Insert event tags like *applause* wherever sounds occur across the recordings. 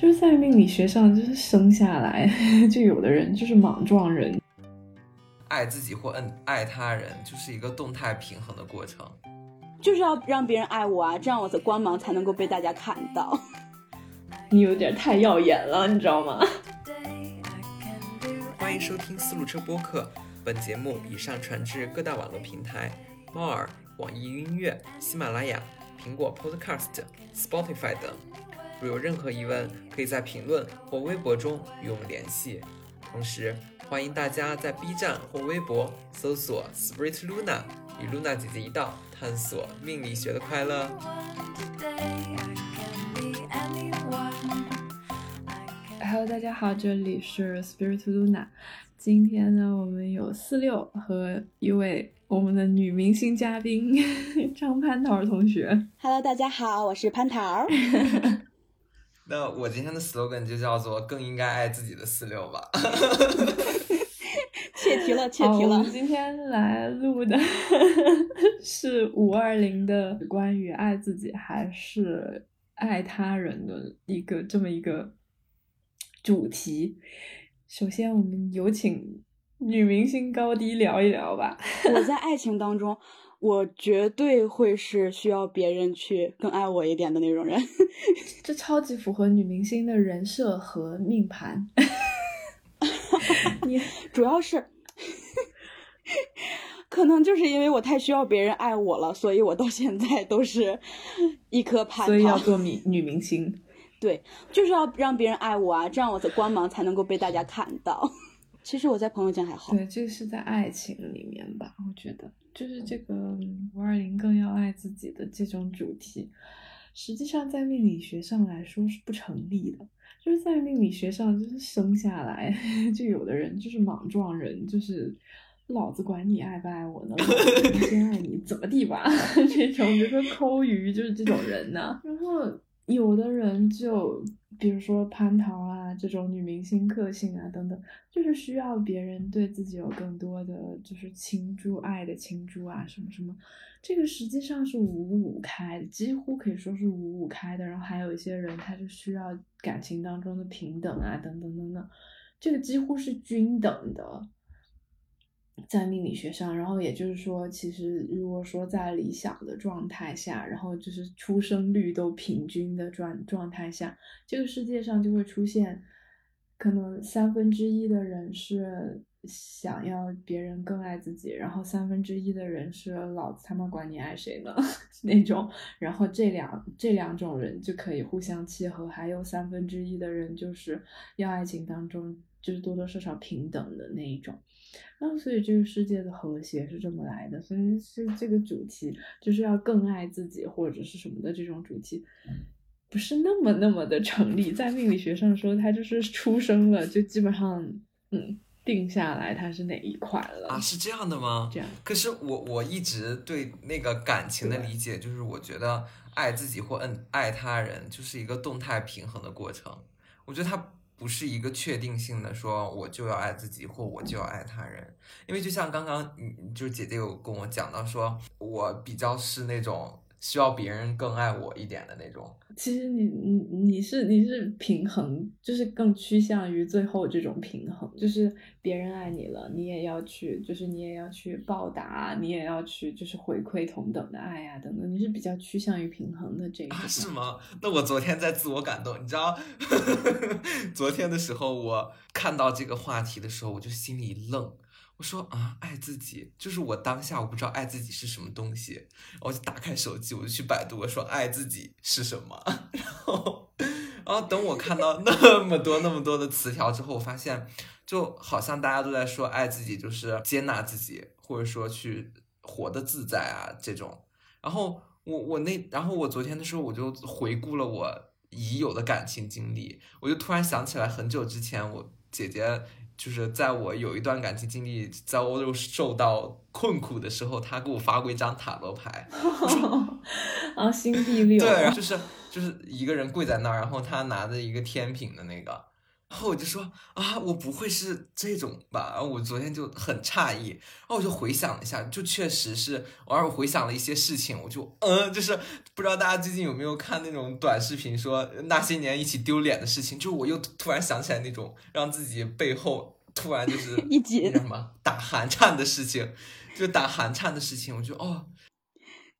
就是在命理学上，就是生下来 *laughs* 就有的人就是莽撞人，爱自己或嗯爱他人，就是一个动态平衡的过程，就是要让别人爱我啊，这样我的光芒才能够被大家看到。*laughs* 你有点太耀眼了，你知道吗？*laughs* 欢迎收听思路车播客，本节目已上传至各大网络平台：猫耳、网易云音乐、喜马拉雅、苹果 Podcast、Spotify 等。如有任何疑问，可以在评论或微博中与我们联系。同时，欢迎大家在 B 站或微博搜索 Spirit Luna，与 Luna 姐姐一道探索命理学的快乐。Hello，大家好，这里是 Spirit Luna。今天呢，我们有四六和一位我们的女明星嘉宾张蟠桃同学。Hello，大家好，我是蟠桃。*laughs* 那我今天的 slogan 就叫做“更应该爱自己的四六吧。*laughs* ” *laughs* 切题了，切题了。我们今天来录的 *laughs* 是五二零的关于爱自己还是爱他人的一个这么一个主题。首先，我们有请女明星高低聊一聊吧。我在爱情当中，我绝对会是需要别人去更爱我一点的那种人。*laughs* 这超级符合女明星的人设和命盘。你 *laughs* 主要是，可能就是因为我太需要别人爱我了，所以我到现在都是一颗 *laughs* 蟠所以要。做女女明星。对，就是要让别人爱我啊，这样我的光芒才能够被大家看到。其实我在朋友圈还好，对，这个是在爱情里面吧，我觉得就是这个五二零更要爱自己的这种主题，实际上在命理学上来说是不成立的。就是在命理学上，就是生下来 *laughs* 就有的人就是莽撞人，就是老子管你爱不爱我呢，老子先爱你怎么地吧，*laughs* 这种比如说抠鱼就是这种人呢、然后有的人就比如说蟠桃啊这种女明星个性啊等等，就是需要别人对自己有更多的就是倾注爱的倾注啊什么什么，这个实际上是五五开的，几乎可以说是五五开的。然后还有一些人他就需要感情当中的平等啊等等等等，这个几乎是均等的。在命理学上，然后也就是说，其实如果说在理想的状态下，然后就是出生率都平均的状状态下，这个世界上就会出现可能三分之一的人是想要别人更爱自己，然后三分之一的人是老子他妈管你爱谁呢？*laughs* 那种，然后这两这两种人就可以互相契合，还有三分之一的人就是要爱情当中就是多多少少平等的那一种。然后，所以这个世界的和谐是这么来的，所以是这个主题就是要更爱自己或者是什么的这种主题，不是那么那么的成立。在命理学上说，它就是出生了就基本上嗯定下来它是哪一款了啊，是这样的吗？这样。可是我我一直对那个感情的理解，就是我觉得爱自己或嗯爱他人，就是一个动态平衡的过程。我觉得它不是一个确定性的，说我就要爱自己或我就要爱他人。因为就像刚刚嗯就是姐姐有跟我讲到说，我比较是那种需要别人更爱我一点的那种。其实你你你是你是平衡，就是更趋向于最后这种平衡，就是别人爱你了，你也要去，就是你也要去报答，你也要去就是回馈同等的爱呀、等等，你是比较趋向于平衡的这。啊，是吗？那我昨天在自我感动，你知道，*laughs* 昨天的时候我看到这个话题的时候，我就心里一愣。我说啊，爱自己。就是我当下我不知道爱自己是什么东西，我就打开手机，我就去百度，我说爱自己是什么，*laughs* 然后，然后等我看到那么多那么多的词条之后，我发现就好像大家都在说爱自己就是接纳自己，或者说去活得自在啊这种，然后我我那然后我昨天的时候我就回顾了我已有的感情经历，我就突然想起来很久之前我姐姐就是在我有一段感情经历，在欧洲受到困苦的时候，他给我发过一张塔罗牌，*laughs* 啊，星币 *laughs* 六，对，就是就是一个人跪在那儿，然后他拿着一个天平的那个，然后我就说啊，我不会是这种吧？然后我昨天就很诧异，然后我就回想了一下，就确实是，而我回想了一些事情，我就嗯，就是不知道大家最近有没有看那种短视频，说那些年一起丢脸的事情，就我又突然想起来那种让自己背后突然就是 *laughs* 一紧什么打寒颤的事情，就打寒颤的事情，我就哦。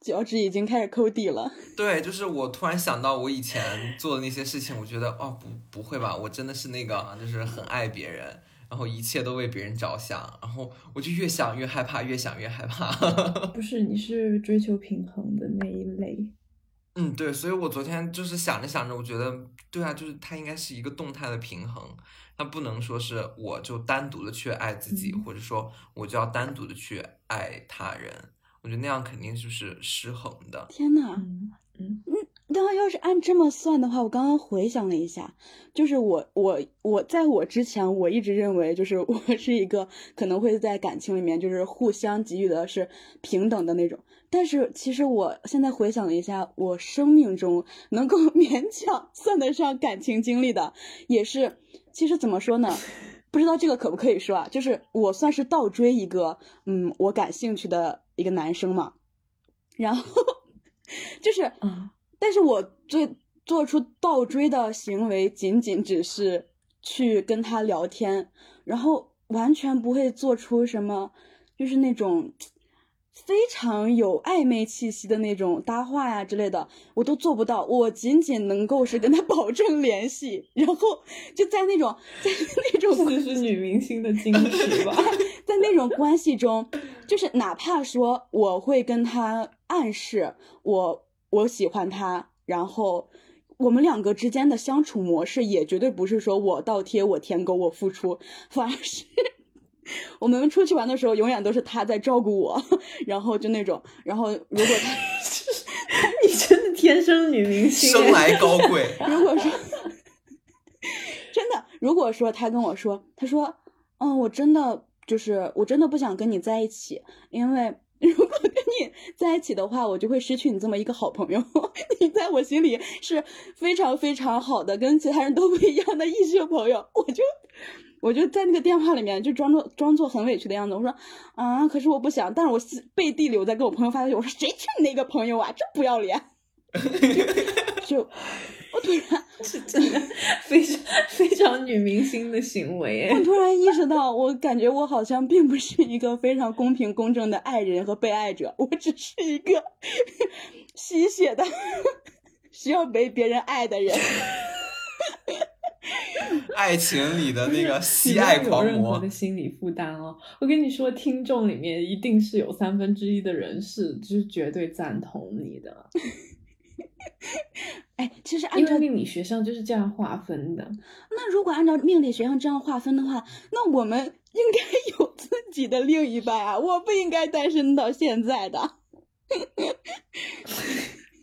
脚趾已经开始抠地了。*laughs* 对，就是我突然想到我以前做的那些事情，我觉得哦，不不会吧，我真的是那个，就是很爱别人，然后一切都为别人着想，然后我就越想越害怕，越想越害怕。*laughs* 不是，你是追求平衡的那一类。嗯，对，所以我昨天就是想着想着，我觉得对啊，就是它应该是一个动态的平衡，它不能说是我就单独的去爱自己，或者说我就要单独的去爱他人。我觉得那样肯定就是失衡的。天呐，嗯嗯，那要是按这么算的话，我刚刚回想了一下，就是我我我在我之前，我一直认为就是我是一个可能会在感情里面就是互相给予的是平等的那种。但是其实我现在回想了一下，我生命中能够 *laughs* 勉强算得上感情经历的，也是其实怎么说呢？不知道这个可不可以说啊？就是我算是倒追一个，嗯，我感兴趣的一个男生嘛。然后就是，嗯，但是我最做出倒追的行为，仅仅只是去跟他聊天，然后完全不会做出什么，就是那种。非常有暧昧气息的那种搭话呀之类的，我都做不到。我仅仅能够是跟他保证联系，然后就在那种在那种这是女明星的矜持吧，*laughs* 在那种关系中，就是哪怕说我会跟他暗示我我喜欢他，然后我们两个之间的相处模式也绝对不是说我倒贴我舔狗我付出，反而是。*laughs* 我们出去玩的时候，永远都是他在照顾我，*laughs* 然后就那种，然后如果他，*laughs* 你真的天生女明星，生来高贵。如果说真的，如果说他跟我说，他说，嗯，我真的就是我真的不想跟你在一起，因为如果跟你在一起的话，我就会失去你这么一个好朋友。你在我心里是非常非常好的，跟其他人都不一样的异性朋友，我就。我就在那个电话里面就装作装作很委屈的样子，我说啊，可是我不想，但是我背地里我在跟我朋友发消息，我说谁去你那个朋友啊，真不要脸！*laughs* 就我突然 *laughs* 是真的非常非常女明星的行为，我 *laughs* 突然意识到，我感觉我好像并不是一个非常公平公正的爱人和被爱者，我只是一个吸血的需要被别人爱的人。*laughs* 爱情里的那个喜爱狂魔的心理负担哦，我跟你说，听众里面一定是有三分之一的人是就是绝对赞同你的。*laughs* 哎，其实按照命理学上就是这样划分的。那如果按照命理学上这样划分的话，那我们应该有自己的另一半啊！我不应该单身到现在的。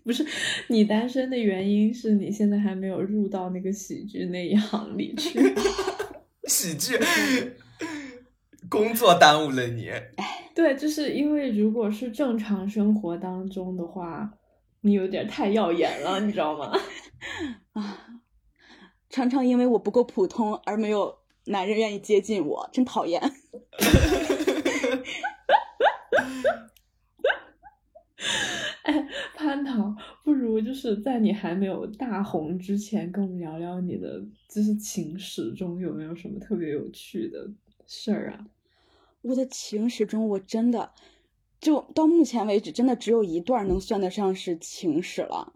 不是你单身的原因是你现在还没有入到那个喜剧那一行里去。*laughs* 喜剧工作耽误了你。对，就是因为如果是正常生活当中的话，你有点太耀眼了，你知道吗？*laughs* 啊，常常因为我不够普通而没有男人愿意接近我，真讨厌。*laughs* 哎，蟠桃，不如就是在你还没有大红之前，跟我们聊聊你的就是情史中有没有什么特别有趣的事儿啊？我的情史中，我真的就到目前为止，真的只有一段能算得上是情史了，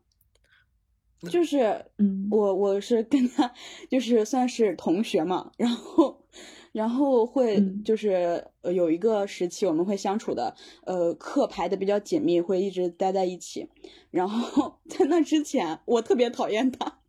就是，嗯，我我是跟他 *laughs* 就是算是同学嘛，然后。然后会就是呃有一个时期我们会相处的呃课排的比较紧密，会一直待在一起。然后在那之前，我特别讨厌他，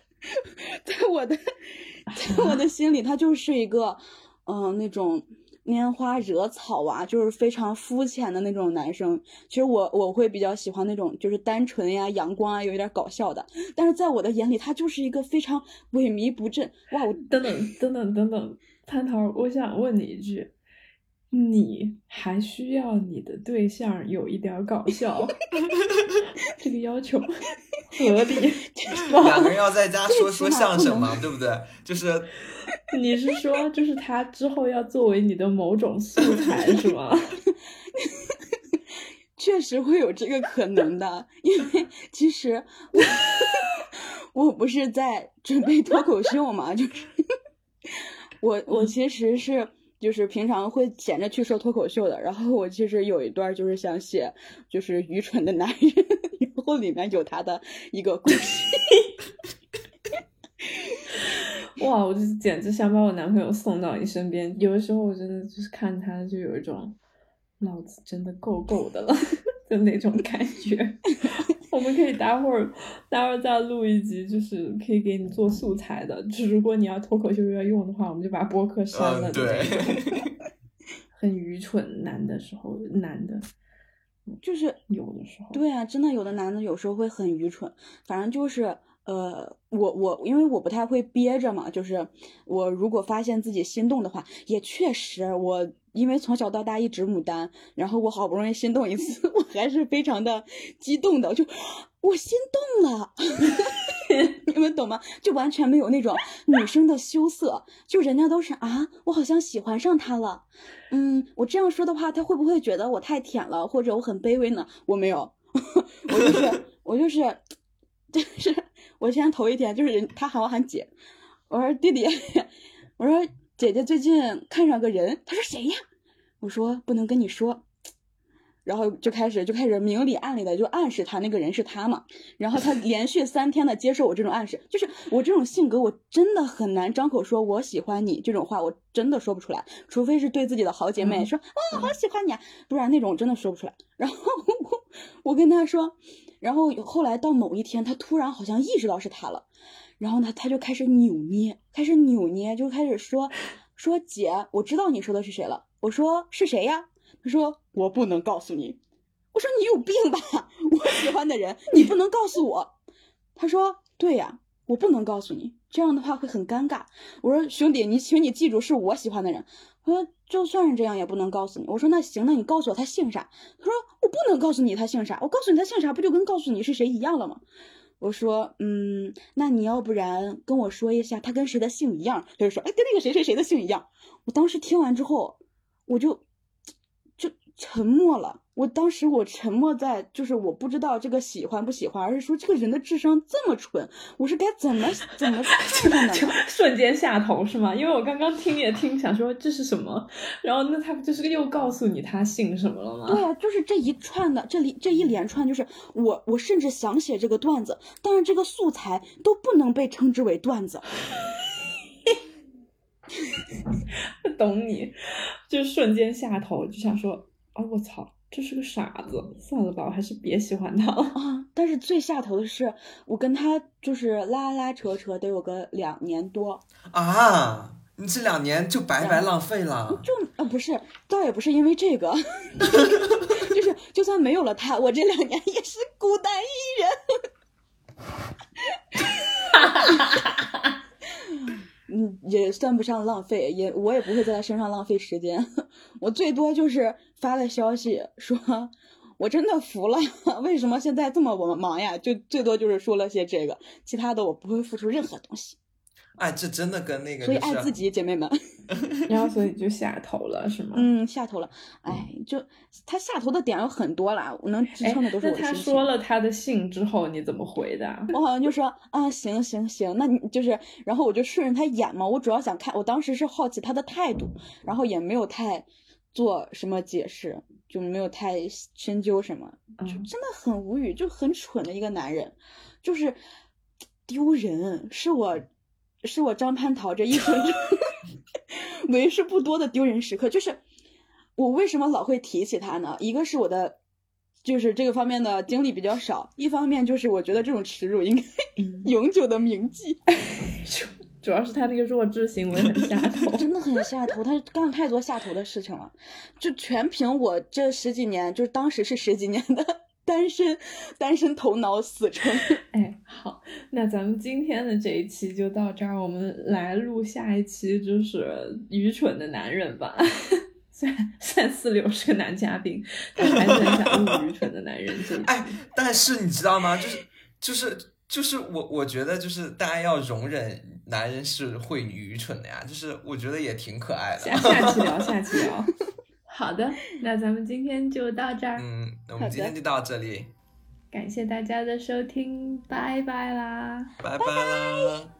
*laughs* 在我的在我的心里，他就是一个嗯那种拈花惹草啊，就是非常肤浅的那种男生。其实我我会比较喜欢那种就是单纯呀、阳光啊，有一点搞笑的。但是在我的眼里，他就是一个非常萎靡不振。哇，我等等等等等等。潘桃，我想问你一句：你还需要你的对象有一点搞笑，*laughs* 这个要求合理。*laughs* 两个人要在家 *laughs* 说说相声嘛，对不对？就是，你是说，就是他之后要作为你的某种素材是吗？确实会有这个可能的，因为其实我我不是在准备脱口秀嘛，就是我我其实是。就是平常会闲着去说脱口秀的，然后我其实有一段就是想写，就是愚蠢的男人，然后里面有他的一个故事。*laughs* 哇，我就简直想把我男朋友送到你身边。有的时候我真的就是看他，就有一种老子真的够够的了 *laughs* 的那种感觉。我们可以待会儿，待会儿再录一集，就是可以给你做素材的。就是如果你要脱口秀要用的话，我们就把播客删了。对，*laughs* 很愚蠢，男的时候，男的，就是有的时候。对啊，真的有的男的有时候会很愚蠢。反正就是，呃，我我因为我不太会憋着嘛，就是我如果发现自己心动的话，也确实我。因为从小到大一直牡丹，然后我好不容易心动一次，*laughs* 我还是非常的激动的，就我心动了，*laughs* 你们懂吗？就完全没有那种女生的羞涩，就人家都是啊，我好像喜欢上他了，嗯，我这样说的话，他会不会觉得我太舔了，或者我很卑微呢？我没有，*laughs* 我就是我就是就是我先头一天就是人他喊我喊姐，我说弟弟，我说。姐姐最近看上个人，她说谁呀？我说不能跟你说，然后就开始就开始明里暗里的就暗示他那个人是他嘛。然后他连续三天的接受我这种暗示，就是我这种性格，我真的很难张口说我喜欢你这种话，我真的说不出来，除非是对自己的好姐妹说啊好喜欢你，啊，不然那种真的说不出来。然后我跟他说，然后后来到某一天，他突然好像意识到是他了。然后呢，他就开始扭捏，开始扭捏，就开始说说姐，我知道你说的是谁了。我说是谁呀？他说我不能告诉你。我说你有病吧？*laughs* 我喜欢的人你不能告诉我。他说对呀，我不能告诉你，这样的话会很尴尬。我说兄弟，你请你记住是我喜欢的人。他说就算是这样也不能告诉你。我说那行，那你告诉我他姓啥？他说我不能告诉你他姓啥，我告诉你他姓啥不就跟告诉你是谁一样了吗？我说，嗯，那你要不然跟我说一下，他跟谁的姓一样？他就说，哎，跟那个谁谁谁的姓一样。我当时听完之后，我就就沉默了。我当时我沉默在，就是我不知道这个喜欢不喜欢，而是说这个人的智商这么蠢，我是该怎么怎么 *laughs* 看他呢？*laughs* 瞬间下头是吗？因为我刚刚听也听，想说这是什么，然后那他不就是又告诉你他姓什么了吗？对啊，就是这一串的，这里这一连串，就是我我甚至想写这个段子，但是这个素材都不能被称之为段子。*laughs* 懂你，就瞬间下头，就想说啊，我操！这是个傻子，算了吧，我还是别喜欢他了 *laughs* 啊！但是最下头的是，我跟他就是拉拉扯扯，得有个两年多啊！你这两年就白白浪费了。就啊，不是，倒也不是因为这个，*laughs* 就是就算没有了他，我这两年也是孤单一人。*laughs* 也算不上浪费，也我也不会在他身上浪费时间，*laughs* 我最多就是发个消息说，我真的服了，*laughs* 为什么现在这么忙忙呀？就最多就是说了些这个，其他的我不会付出任何东西。哎，这真的跟那个，所以爱自己，姐妹们。*laughs* 然后，所以就下头了，是吗？嗯，下头了。哎，就他下头的点有很多啦，我能支撑的都是我。他说了他的姓之后，你怎么回的？我好像就说啊，行行行，那你就是，然后我就顺着他演嘛。我主要想看，我当时是好奇他的态度，然后也没有太做什么解释，就没有太深究什么，就真的很无语，就很蠢的一个男人，就是丢人，是我。是我张蟠桃这一生中 *laughs* 为数不多的丢人时刻。就是我为什么老会提起他呢？一个是我的，就是这个方面的经历比较少；一方面就是我觉得这种耻辱应该 *laughs* 永久的铭记。*laughs* 主要是他那个弱智行为很下头，真的很下头。他干了太多下头的事情了，就全凭我这十几年，就是当时是十几年的。单身，单身头脑死撑。*laughs* 哎，好，那咱们今天的这一期就到这儿，我们来录下一期，就是愚蠢的男人吧。*laughs* 虽然虽然四六是个男嘉宾，但还是很想录愚蠢的男人这一 *laughs* 哎，但是你知道吗？就是就是就是我我觉得就是大家要容忍男人是会愚蠢的呀，就是我觉得也挺可爱的。下下期聊，下期聊。好的，那咱们今天就到这儿。嗯，那我们今天就到这里。感谢大家的收听，拜拜啦！拜拜啦！